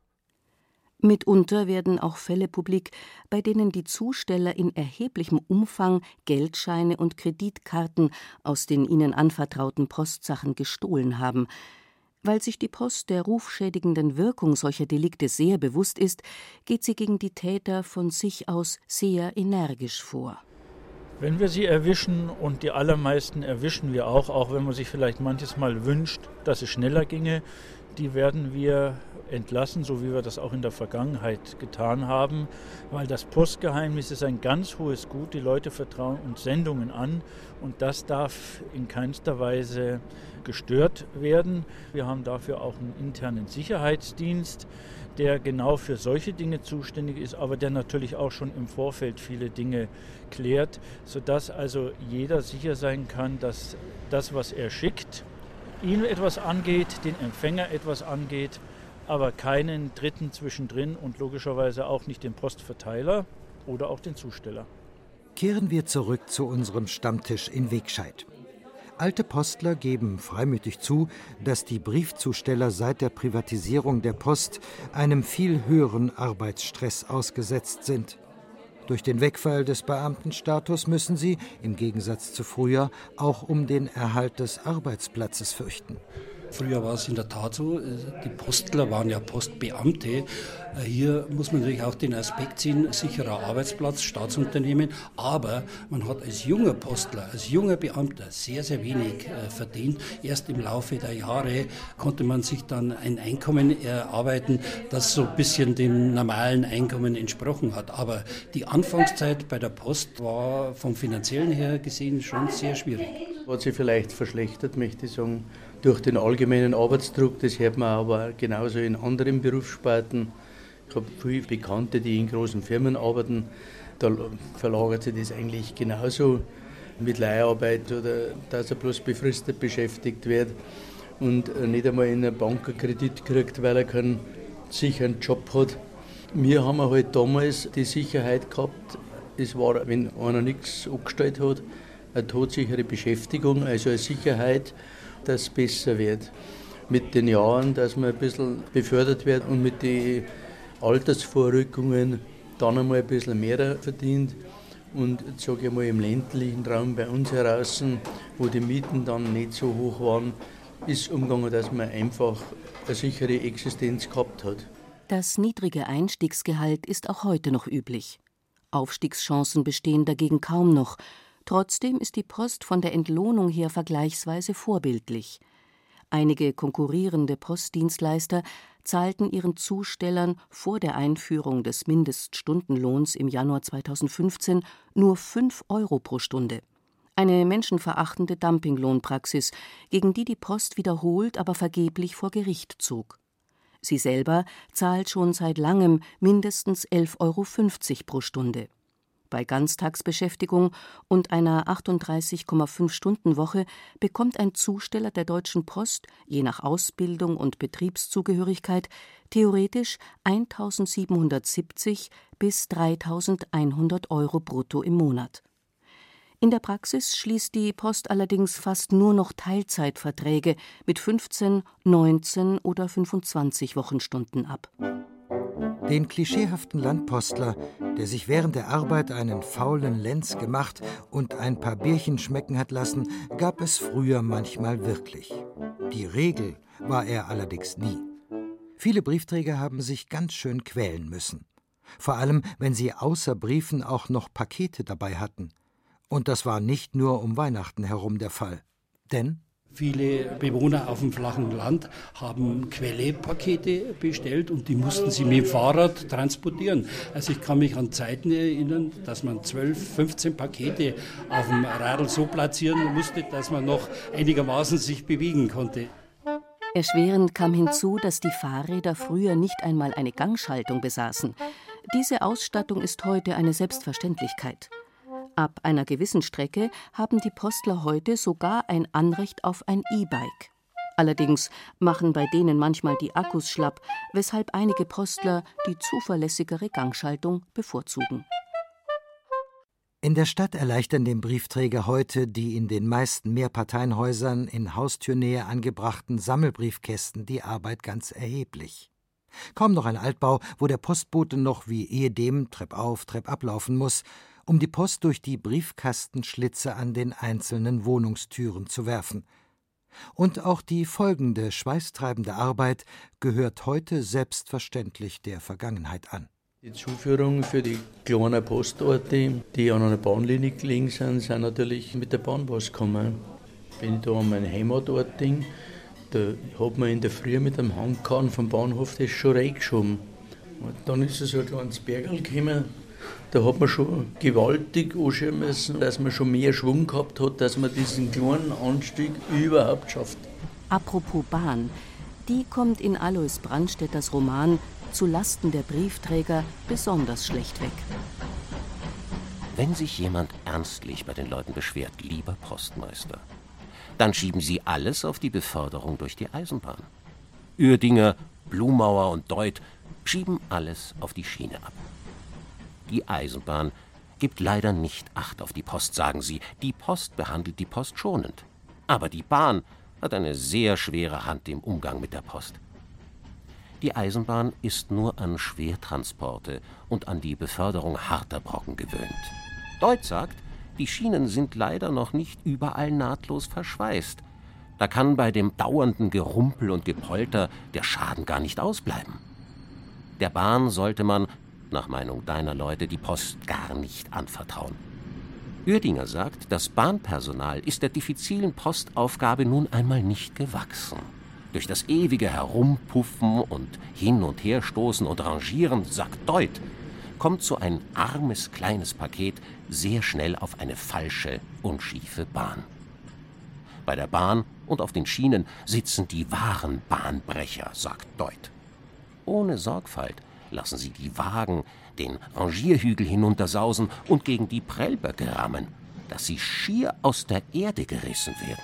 Mitunter werden auch Fälle publik, bei denen die Zusteller in erheblichem Umfang Geldscheine und Kreditkarten aus den ihnen anvertrauten Postsachen gestohlen haben. Weil sich die Post der rufschädigenden Wirkung solcher Delikte sehr bewusst ist, geht sie gegen die Täter von sich aus sehr energisch vor. Wenn wir sie erwischen, und die allermeisten erwischen wir auch, auch wenn man sich vielleicht manches Mal wünscht, dass es schneller ginge, die werden wir entlassen, so wie wir das auch in der Vergangenheit getan haben, weil das Postgeheimnis ist ein ganz hohes Gut. Die Leute vertrauen uns Sendungen an und das darf in keinster Weise gestört werden. Wir haben dafür auch einen internen Sicherheitsdienst, der genau für solche Dinge zuständig ist, aber der natürlich auch schon im Vorfeld viele Dinge klärt, sodass also jeder sicher sein kann, dass das, was er schickt, ihn etwas angeht, den Empfänger etwas angeht aber keinen Dritten zwischendrin und logischerweise auch nicht den Postverteiler oder auch den Zusteller. Kehren wir zurück zu unserem Stammtisch in Wegscheid. Alte Postler geben freimütig zu, dass die Briefzusteller seit der Privatisierung der Post einem viel höheren Arbeitsstress ausgesetzt sind. Durch den Wegfall des Beamtenstatus müssen sie, im Gegensatz zu früher, auch um den Erhalt des Arbeitsplatzes fürchten. Früher war es in der Tat so, äh, die Postler waren ja Postbeamte. Äh, hier muss man natürlich auch den Aspekt sehen, sicherer Arbeitsplatz, Staatsunternehmen, aber man hat als junger Postler, als junger Beamter sehr, sehr wenig äh, verdient. Erst im Laufe der Jahre konnte man sich dann ein Einkommen erarbeiten, das so ein bisschen dem normalen Einkommen entsprochen hat. Aber die Anfangszeit bei der Post war vom finanziellen her gesehen schon sehr schwierig. Hat sich vielleicht verschlechtert, möchte ich sagen durch den allgemeinen Arbeitsdruck, das hört man aber genauso in anderen Berufssparten. Ich habe viele Bekannte, die in großen Firmen arbeiten, da verlagert sich das eigentlich genauso mit Leiharbeit oder dass er bloß befristet beschäftigt wird und nicht einmal in einen Kredit kriegt, weil er keinen sicheren Job hat. Wir haben halt damals die Sicherheit gehabt, es war, wenn einer nichts angestellt hat, eine todsichere Beschäftigung, also eine Sicherheit, dass es besser wird. Mit den Jahren, dass man ein bisschen befördert wird und mit den Altersvorrückungen dann einmal ein bisschen mehr verdient. Und sage ich mal im ländlichen Raum bei uns heraus, wo die Mieten dann nicht so hoch waren, ist umgegangen, dass man einfach eine sichere Existenz gehabt hat. Das niedrige Einstiegsgehalt ist auch heute noch üblich. Aufstiegschancen bestehen dagegen kaum noch, Trotzdem ist die Post von der Entlohnung her vergleichsweise vorbildlich. Einige konkurrierende Postdienstleister zahlten ihren Zustellern vor der Einführung des Mindeststundenlohns im Januar 2015 nur 5 Euro pro Stunde. Eine menschenverachtende Dumpinglohnpraxis, gegen die die Post wiederholt, aber vergeblich vor Gericht zog. Sie selber zahlt schon seit langem mindestens 11,50 Euro pro Stunde. Bei Ganztagsbeschäftigung und einer 38,5-Stunden-Woche bekommt ein Zusteller der Deutschen Post je nach Ausbildung und Betriebszugehörigkeit theoretisch 1.770 bis 3.100 Euro brutto im Monat. In der Praxis schließt die Post allerdings fast nur noch Teilzeitverträge mit 15, 19 oder 25 Wochenstunden ab. Den klischeehaften Landpostler, der sich während der Arbeit einen faulen Lenz gemacht und ein paar Bierchen schmecken hat lassen, gab es früher manchmal wirklich. Die Regel war er allerdings nie. Viele Briefträger haben sich ganz schön quälen müssen. Vor allem, wenn sie außer Briefen auch noch Pakete dabei hatten. Und das war nicht nur um Weihnachten herum der Fall. Denn Viele Bewohner auf dem flachen Land haben Quellepakete bestellt und die mussten sie mit dem Fahrrad transportieren. Also ich kann mich an Zeiten erinnern, dass man 12, 15 Pakete auf dem Radl so platzieren musste, dass man noch einigermaßen sich bewegen konnte. Erschwerend kam hinzu, dass die Fahrräder früher nicht einmal eine Gangschaltung besaßen. Diese Ausstattung ist heute eine Selbstverständlichkeit. Ab einer gewissen Strecke haben die Postler heute sogar ein Anrecht auf ein E-Bike. Allerdings machen bei denen manchmal die Akkus schlapp, weshalb einige Postler die zuverlässigere Gangschaltung bevorzugen. In der Stadt erleichtern dem Briefträger heute die in den meisten Mehrparteienhäusern in Haustürnähe angebrachten Sammelbriefkästen die Arbeit ganz erheblich. Kaum noch ein Altbau, wo der Postbote noch wie ehedem treppauf, treppab laufen muss, um die Post durch die Briefkastenschlitze an den einzelnen Wohnungstüren zu werfen – und auch die folgende schweißtreibende Arbeit gehört heute selbstverständlich der Vergangenheit an. Die Zuführung für die kleinen Postorte, die an einer Bahnlinie gelegen sind, sind natürlich mit der Bahnbus gekommen. Wenn ich da an meinen Heimatort denke, da hat man in der Früh mit dem Handkahn vom Bahnhof das schon reingeschoben. Und dann ist es so ein kleines Bergel gekommen, da hat man schon gewaltig anschauen müssen, dass man schon mehr Schwung gehabt hat, dass man diesen kleinen Anstieg überhaupt schafft. Apropos Bahn, die kommt in Alois Brandstätters Roman zu Lasten der Briefträger besonders schlecht weg. Wenn sich jemand ernstlich bei den Leuten beschwert, lieber Postmeister, dann schieben sie alles auf die Beförderung durch die Eisenbahn. Uerdinger, Blumauer und Deut schieben alles auf die Schiene ab. Die Eisenbahn gibt leider nicht Acht auf die Post, sagen sie. Die Post behandelt die Post schonend. Aber die Bahn hat eine sehr schwere Hand im Umgang mit der Post. Die Eisenbahn ist nur an Schwertransporte und an die Beförderung harter Brocken gewöhnt. Deutsch sagt, die Schienen sind leider noch nicht überall nahtlos verschweißt. Da kann bei dem dauernden Gerumpel und Gepolter der Schaden gar nicht ausbleiben. Der Bahn sollte man nach Meinung deiner Leute, die Post gar nicht anvertrauen. Uerdinger sagt, das Bahnpersonal ist der diffizilen Postaufgabe nun einmal nicht gewachsen. Durch das ewige Herumpuffen und Hin- und Herstoßen und Rangieren, sagt Deut, kommt so ein armes kleines Paket sehr schnell auf eine falsche, unschiefe Bahn. Bei der Bahn und auf den Schienen sitzen die wahren Bahnbrecher, sagt Deut. Ohne Sorgfalt lassen sie die Wagen den Rangierhügel hinuntersausen und gegen die Prellböcke rammen, dass sie schier aus der Erde gerissen werden.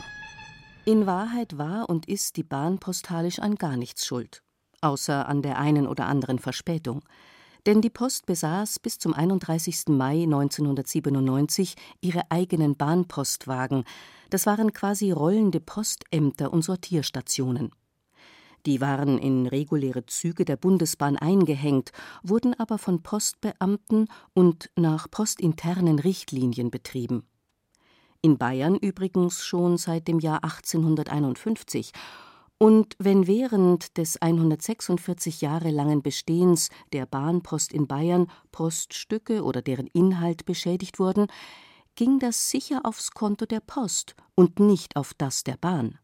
In Wahrheit war und ist die Bahn postalisch an gar nichts schuld, außer an der einen oder anderen Verspätung. Denn die Post besaß bis zum 31. Mai 1997 ihre eigenen Bahnpostwagen. Das waren quasi rollende Postämter und Sortierstationen. Die waren in reguläre Züge der Bundesbahn eingehängt, wurden aber von Postbeamten und nach postinternen Richtlinien betrieben. In Bayern übrigens schon seit dem Jahr 1851 und wenn während des 146 Jahre langen Bestehens der Bahnpost in Bayern Poststücke oder deren Inhalt beschädigt wurden, ging das sicher aufs Konto der Post und nicht auf das der Bahn.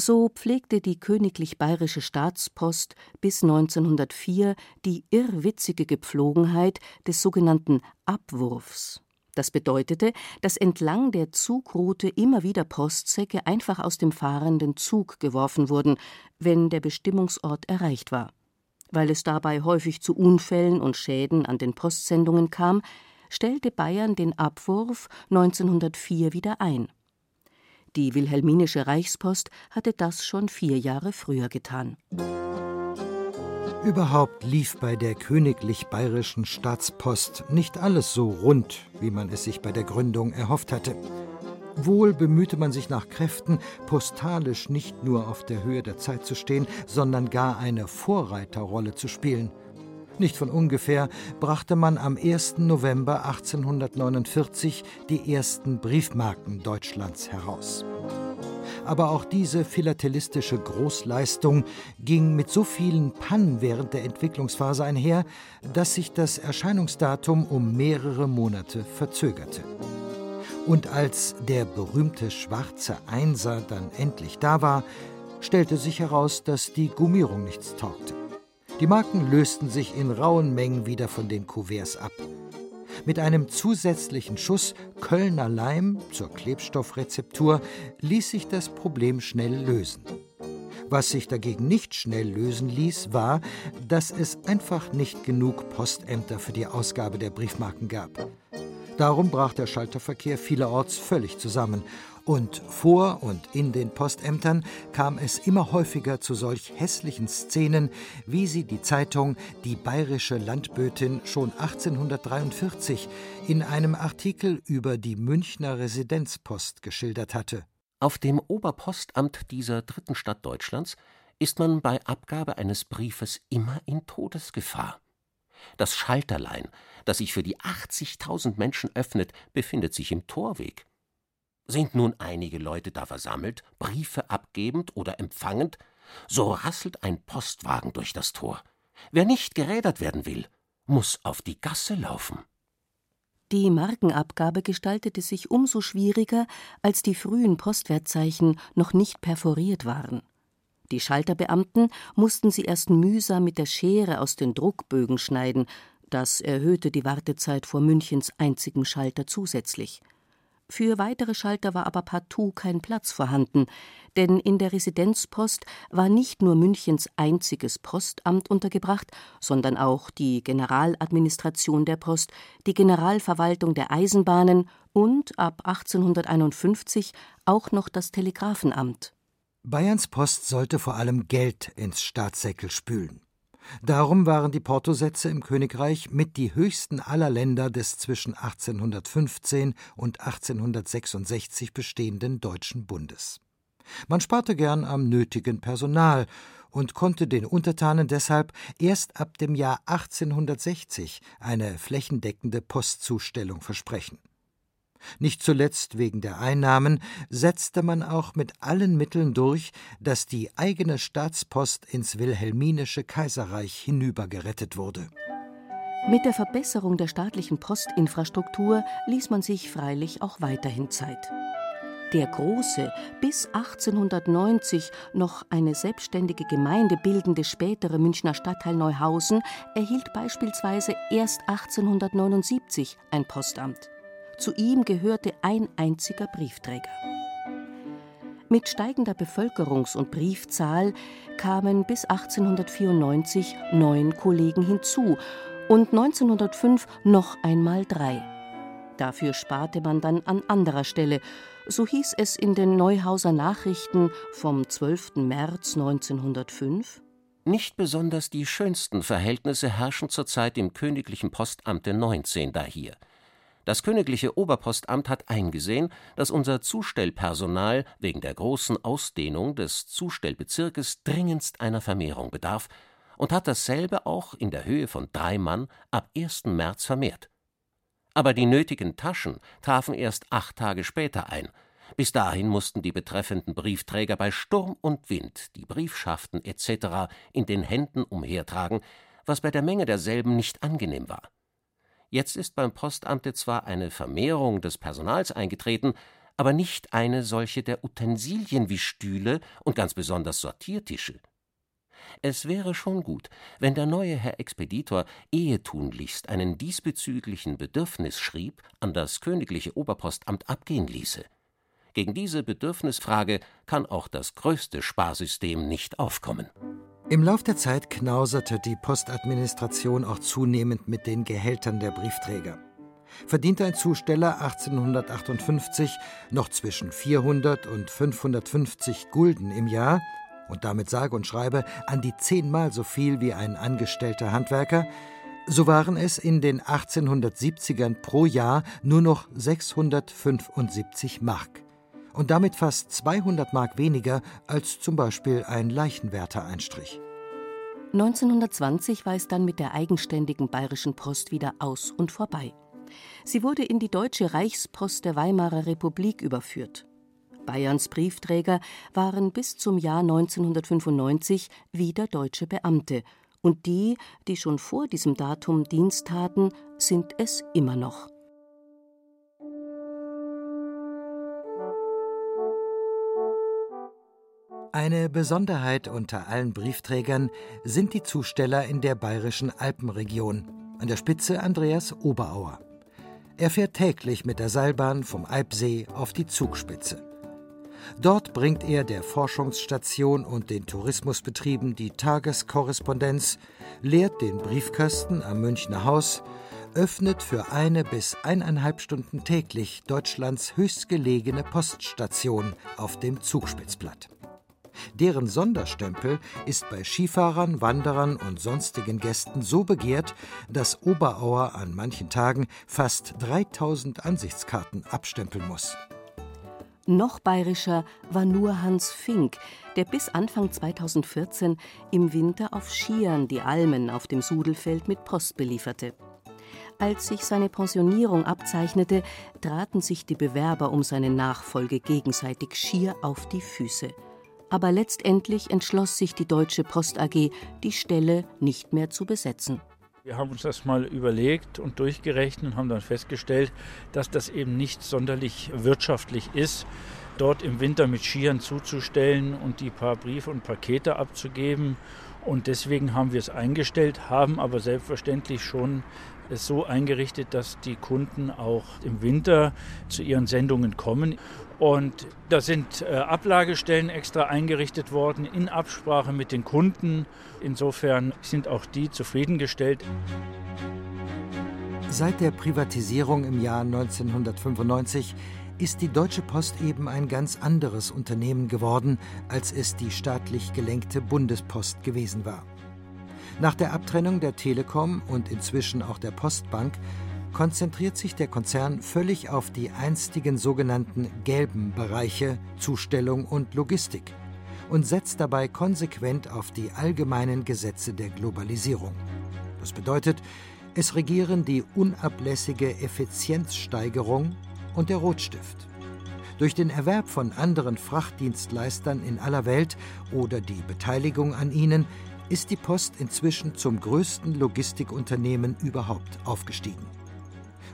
So pflegte die Königlich Bayerische Staatspost bis 1904 die irrwitzige Gepflogenheit des sogenannten Abwurfs. Das bedeutete, dass entlang der Zugroute immer wieder Postsäcke einfach aus dem fahrenden Zug geworfen wurden, wenn der Bestimmungsort erreicht war. Weil es dabei häufig zu Unfällen und Schäden an den Postsendungen kam, stellte Bayern den Abwurf 1904 wieder ein. Die wilhelminische Reichspost hatte das schon vier Jahre früher getan. Überhaupt lief bei der königlich bayerischen Staatspost nicht alles so rund, wie man es sich bei der Gründung erhofft hatte. Wohl bemühte man sich nach Kräften, postalisch nicht nur auf der Höhe der Zeit zu stehen, sondern gar eine Vorreiterrolle zu spielen – nicht von ungefähr brachte man am 1. November 1849 die ersten Briefmarken Deutschlands heraus. Aber auch diese philatelistische Großleistung ging mit so vielen Pannen während der Entwicklungsphase einher, dass sich das Erscheinungsdatum um mehrere Monate verzögerte. Und als der berühmte schwarze Einser dann endlich da war, stellte sich heraus, dass die Gummierung nichts taugte. Die Marken lösten sich in rauen Mengen wieder von den Kuverts ab. Mit einem zusätzlichen Schuss Kölner Leim zur Klebstoffrezeptur ließ sich das Problem schnell lösen. Was sich dagegen nicht schnell lösen ließ, war, dass es einfach nicht genug Postämter für die Ausgabe der Briefmarken gab. Darum brach der Schalterverkehr vielerorts völlig zusammen. Und vor und in den Postämtern kam es immer häufiger zu solch hässlichen Szenen, wie sie die Zeitung Die bayerische Landbötin schon 1843 in einem Artikel über die Münchner Residenzpost geschildert hatte. Auf dem Oberpostamt dieser dritten Stadt Deutschlands ist man bei Abgabe eines Briefes immer in Todesgefahr. Das Schalterlein, das sich für die 80.000 Menschen öffnet, befindet sich im Torweg. Sind nun einige Leute da versammelt, Briefe abgebend oder empfangend, so rasselt ein Postwagen durch das Tor. Wer nicht gerädert werden will, muss auf die Gasse laufen. Die Markenabgabe gestaltete sich umso schwieriger, als die frühen Postwertzeichen noch nicht perforiert waren. Die Schalterbeamten mussten sie erst mühsam mit der Schere aus den Druckbögen schneiden, das erhöhte die Wartezeit vor Münchens einzigem Schalter zusätzlich. Für weitere Schalter war aber partout kein Platz vorhanden, denn in der Residenzpost war nicht nur Münchens einziges Postamt untergebracht, sondern auch die Generaladministration der Post, die Generalverwaltung der Eisenbahnen und ab 1851 auch noch das Telegrafenamt. Bayerns Post sollte vor allem Geld ins Staatssäckel spülen. Darum waren die Portosätze im Königreich mit die höchsten aller Länder des zwischen 1815 und 1866 bestehenden Deutschen Bundes. Man sparte gern am nötigen Personal und konnte den Untertanen deshalb erst ab dem Jahr 1860 eine flächendeckende Postzustellung versprechen. Nicht zuletzt wegen der Einnahmen setzte man auch mit allen Mitteln durch, dass die eigene Staatspost ins wilhelminische Kaiserreich hinübergerettet wurde. Mit der Verbesserung der staatlichen Postinfrastruktur ließ man sich freilich auch weiterhin Zeit. Der große, bis 1890 noch eine selbstständige Gemeinde bildende spätere Münchner Stadtteil Neuhausen erhielt beispielsweise erst 1879 ein Postamt. Zu ihm gehörte ein einziger Briefträger. Mit steigender Bevölkerungs- und Briefzahl kamen bis 1894 neun Kollegen hinzu und 1905 noch einmal drei. Dafür sparte man dann an anderer Stelle. So hieß es in den Neuhauser Nachrichten vom 12. März 1905. Nicht besonders die schönsten Verhältnisse herrschen zurzeit im königlichen Postamte 19 da hier. Das königliche Oberpostamt hat eingesehen, dass unser Zustellpersonal wegen der großen Ausdehnung des Zustellbezirkes dringendst einer Vermehrung bedarf und hat dasselbe auch in der Höhe von drei Mann ab 1. März vermehrt. Aber die nötigen Taschen trafen erst acht Tage später ein. Bis dahin mussten die betreffenden Briefträger bei Sturm und Wind die Briefschaften etc. in den Händen umhertragen, was bei der Menge derselben nicht angenehm war. Jetzt ist beim Postamte zwar eine Vermehrung des Personals eingetreten, aber nicht eine solche der Utensilien wie Stühle und ganz besonders Sortiertische. Es wäre schon gut, wenn der neue Herr Expeditor ehetunlichst einen diesbezüglichen Bedürfnisschrieb an das königliche Oberpostamt abgehen ließe. Gegen diese Bedürfnisfrage kann auch das größte Sparsystem nicht aufkommen. Im Lauf der Zeit knauserte die Postadministration auch zunehmend mit den Gehältern der Briefträger. Verdiente ein Zusteller 1858 noch zwischen 400 und 550 Gulden im Jahr und damit sage und schreibe an die zehnmal so viel wie ein angestellter Handwerker, so waren es in den 1870ern pro Jahr nur noch 675 Mark und damit fast 200 Mark weniger als zum Beispiel ein Leichenwärter-Einstrich. 1920 war es dann mit der eigenständigen Bayerischen Post wieder aus und vorbei. Sie wurde in die Deutsche Reichspost der Weimarer Republik überführt. Bayerns Briefträger waren bis zum Jahr 1995 wieder deutsche Beamte, und die, die schon vor diesem Datum Dienst taten, sind es immer noch. Eine Besonderheit unter allen Briefträgern sind die Zusteller in der bayerischen Alpenregion, an der Spitze Andreas Oberauer. Er fährt täglich mit der Seilbahn vom Alpsee auf die Zugspitze. Dort bringt er der Forschungsstation und den Tourismusbetrieben die Tageskorrespondenz, leert den Briefkasten am Münchner Haus, öffnet für eine bis eineinhalb Stunden täglich Deutschlands höchstgelegene Poststation auf dem Zugspitzplatt. Deren Sonderstempel ist bei Skifahrern, Wanderern und sonstigen Gästen so begehrt, dass Oberauer an manchen Tagen fast 3000 Ansichtskarten abstempeln muss. Noch bayerischer war nur Hans Fink, der bis Anfang 2014 im Winter auf Skiern die Almen auf dem Sudelfeld mit Post belieferte. Als sich seine Pensionierung abzeichnete, traten sich die Bewerber um seine Nachfolge gegenseitig schier auf die Füße. Aber letztendlich entschloss sich die Deutsche Post AG, die Stelle nicht mehr zu besetzen. Wir haben uns das mal überlegt und durchgerechnet und haben dann festgestellt, dass das eben nicht sonderlich wirtschaftlich ist, dort im Winter mit Skiern zuzustellen und die paar Briefe und Pakete abzugeben. Und deswegen haben wir es eingestellt, haben aber selbstverständlich schon es so eingerichtet, dass die Kunden auch im Winter zu ihren Sendungen kommen. Und da sind äh, Ablagestellen extra eingerichtet worden in Absprache mit den Kunden. Insofern sind auch die zufriedengestellt. Seit der Privatisierung im Jahr 1995 ist die Deutsche Post eben ein ganz anderes Unternehmen geworden, als es die staatlich gelenkte Bundespost gewesen war. Nach der Abtrennung der Telekom und inzwischen auch der Postbank konzentriert sich der Konzern völlig auf die einstigen sogenannten gelben Bereiche Zustellung und Logistik und setzt dabei konsequent auf die allgemeinen Gesetze der Globalisierung. Das bedeutet, es regieren die unablässige Effizienzsteigerung und der Rotstift. Durch den Erwerb von anderen Frachtdienstleistern in aller Welt oder die Beteiligung an ihnen ist die Post inzwischen zum größten Logistikunternehmen überhaupt aufgestiegen.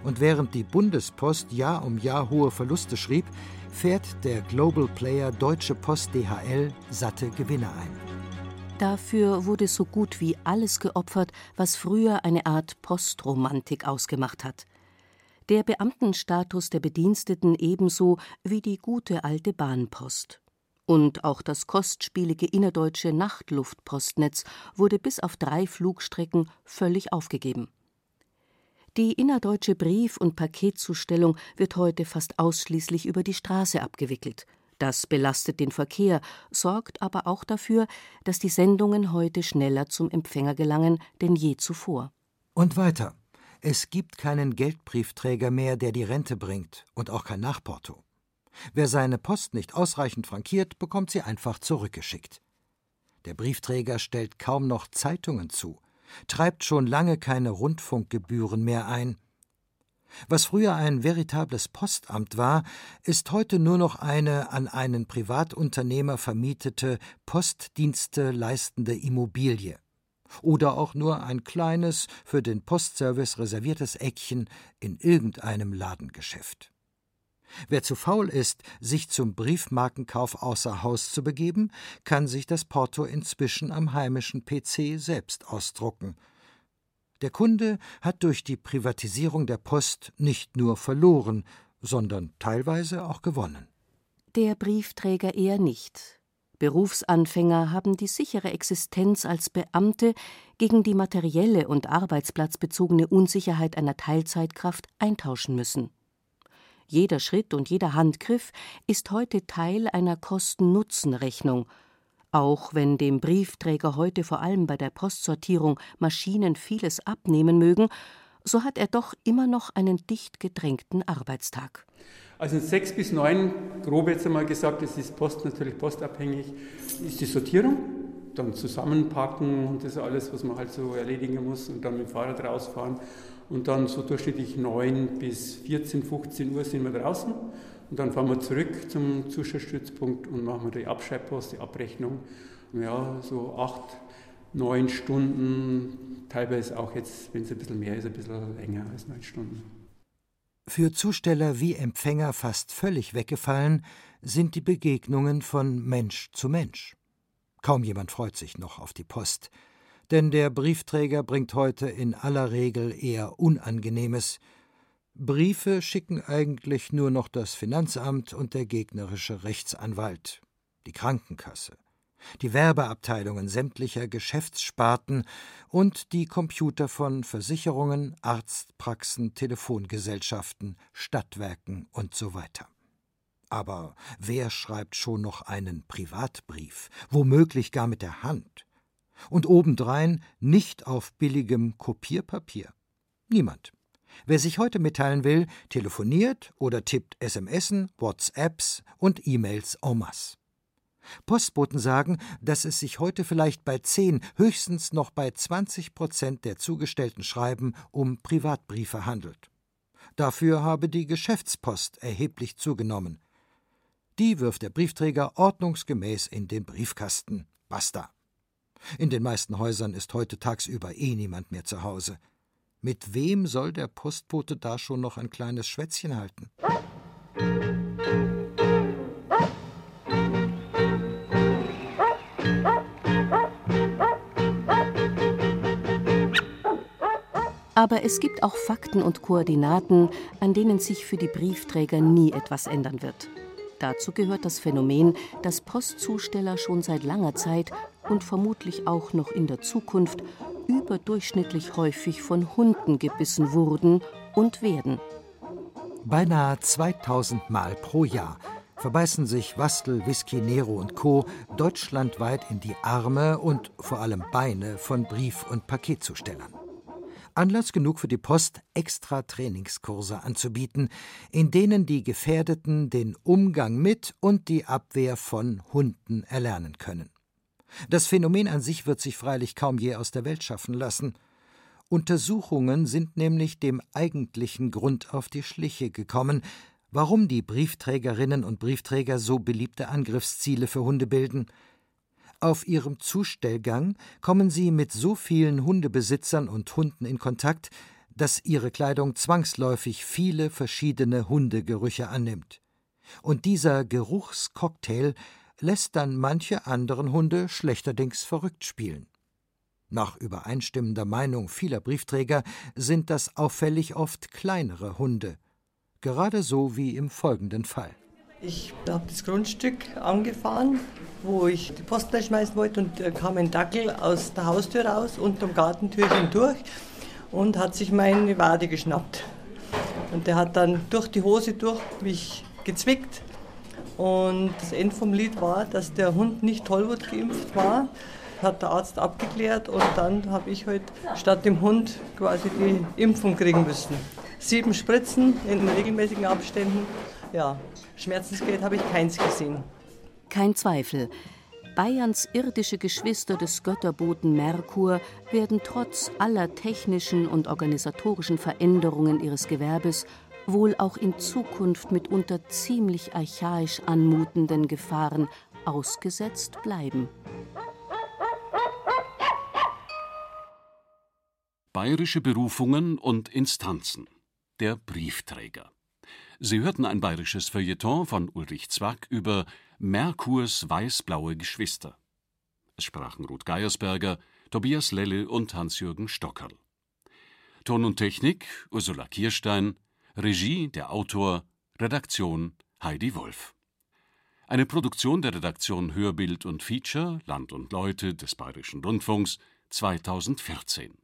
Und während die Bundespost Jahr um Jahr hohe Verluste schrieb, fährt der Global Player Deutsche Post DHL satte Gewinne ein. Dafür wurde so gut wie alles geopfert, was früher eine Art Postromantik ausgemacht hat. Der Beamtenstatus der Bediensteten ebenso wie die gute alte Bahnpost. Und auch das kostspielige innerdeutsche Nachtluftpostnetz wurde bis auf drei Flugstrecken völlig aufgegeben. Die innerdeutsche Brief- und Paketzustellung wird heute fast ausschließlich über die Straße abgewickelt. Das belastet den Verkehr, sorgt aber auch dafür, dass die Sendungen heute schneller zum Empfänger gelangen denn je zuvor. Und weiter. Es gibt keinen Geldbriefträger mehr, der die Rente bringt, und auch kein Nachporto. Wer seine Post nicht ausreichend frankiert, bekommt sie einfach zurückgeschickt. Der Briefträger stellt kaum noch Zeitungen zu, treibt schon lange keine Rundfunkgebühren mehr ein. Was früher ein veritables Postamt war, ist heute nur noch eine an einen Privatunternehmer vermietete, Postdienste leistende Immobilie. Oder auch nur ein kleines, für den Postservice reserviertes Eckchen in irgendeinem Ladengeschäft. Wer zu faul ist, sich zum Briefmarkenkauf außer Haus zu begeben, kann sich das Porto inzwischen am heimischen PC selbst ausdrucken. Der Kunde hat durch die Privatisierung der Post nicht nur verloren, sondern teilweise auch gewonnen. Der Briefträger eher nicht. Berufsanfänger haben die sichere Existenz als Beamte gegen die materielle und arbeitsplatzbezogene Unsicherheit einer Teilzeitkraft eintauschen müssen. Jeder Schritt und jeder Handgriff ist heute Teil einer Kosten-Nutzen-Rechnung. Auch wenn dem Briefträger heute vor allem bei der Postsortierung Maschinen vieles abnehmen mögen, so hat er doch immer noch einen dicht gedrängten Arbeitstag. Also sechs bis neun, grob jetzt einmal gesagt, das ist Post natürlich postabhängig, ist die Sortierung, dann zusammenpacken und das alles, was man halt so erledigen muss und dann mit dem Fahrrad rausfahren und dann so durchschnittlich 9 bis 14, 15 Uhr sind wir draußen. Und dann fahren wir zurück zum Zuschauerstützpunkt und machen die Abschreibpost, die Abrechnung. Ja, so acht, neun Stunden, teilweise auch jetzt, wenn es ein bisschen mehr ist, ein bisschen länger als neun Stunden. Für Zusteller wie Empfänger fast völlig weggefallen sind die Begegnungen von Mensch zu Mensch. Kaum jemand freut sich noch auf die Post denn der Briefträger bringt heute in aller Regel eher Unangenehmes. Briefe schicken eigentlich nur noch das Finanzamt und der gegnerische Rechtsanwalt, die Krankenkasse. die Werbeabteilungen sämtlicher Geschäftssparten und die Computer von Versicherungen, Arztpraxen, Telefongesellschaften, Stadtwerken und so weiter. Aber wer schreibt schon noch einen Privatbrief, womöglich gar mit der Hand? Und obendrein nicht auf billigem Kopierpapier? Niemand. Wer sich heute mitteilen will, telefoniert oder tippt SMSen, WhatsApps und E-Mails en masse. Postboten sagen, dass es sich heute vielleicht bei 10, höchstens noch bei 20 Prozent der zugestellten Schreiben um Privatbriefe handelt. Dafür habe die Geschäftspost erheblich zugenommen. Die wirft der Briefträger ordnungsgemäß in den Briefkasten. Basta. In den meisten Häusern ist heute tagsüber eh niemand mehr zu Hause. Mit wem soll der Postbote da schon noch ein kleines Schwätzchen halten? Aber es gibt auch Fakten und Koordinaten, an denen sich für die Briefträger nie etwas ändern wird. Dazu gehört das Phänomen, dass Postzusteller schon seit langer Zeit und vermutlich auch noch in der Zukunft überdurchschnittlich häufig von Hunden gebissen wurden und werden. Beinahe 2000 Mal pro Jahr verbeißen sich Wastel, Whisky, Nero und Co. deutschlandweit in die Arme und vor allem Beine von Brief- und Paketzustellern. Anlass genug für die Post, extra Trainingskurse anzubieten, in denen die Gefährdeten den Umgang mit und die Abwehr von Hunden erlernen können. Das Phänomen an sich wird sich freilich kaum je aus der Welt schaffen lassen. Untersuchungen sind nämlich dem eigentlichen Grund auf die Schliche gekommen, warum die Briefträgerinnen und Briefträger so beliebte Angriffsziele für Hunde bilden – auf ihrem Zustellgang kommen sie mit so vielen Hundebesitzern und Hunden in Kontakt, dass ihre Kleidung zwangsläufig viele verschiedene Hundegerüche annimmt. Und dieser Geruchscocktail lässt dann manche anderen Hunde schlechterdings verrückt spielen. Nach übereinstimmender Meinung vieler Briefträger sind das auffällig oft kleinere Hunde, gerade so wie im folgenden Fall. Ich habe das Grundstück angefahren, wo ich die Post schmeißen wollte und da kam ein Dackel aus der Haustür raus, unterm Gartentürchen durch und hat sich meine Wade geschnappt. Und der hat dann durch die Hose durch mich gezwickt. Und das Ende vom Lied war, dass der Hund nicht Tollwut geimpft war. Hat der Arzt abgeklärt und dann habe ich halt statt dem Hund quasi die Impfung kriegen müssen. Sieben Spritzen in regelmäßigen Abständen. Ja, Schmerzensgeld habe ich keins gesehen. Kein Zweifel. Bayerns irdische Geschwister des Götterboten Merkur werden trotz aller technischen und organisatorischen Veränderungen ihres Gewerbes wohl auch in Zukunft mitunter ziemlich archaisch anmutenden Gefahren ausgesetzt bleiben. Bayerische Berufungen und Instanzen. Der Briefträger. Sie hörten ein bayerisches Feuilleton von Ulrich Zwack über Merkurs weißblaue Geschwister. Es sprachen Ruth Geiersberger, Tobias Lelle und Hans-Jürgen Stockerl. Ton und Technik Ursula Kirstein, Regie der Autor, Redaktion Heidi Wolf. Eine Produktion der Redaktion Hörbild und Feature Land und Leute des Bayerischen Rundfunks 2014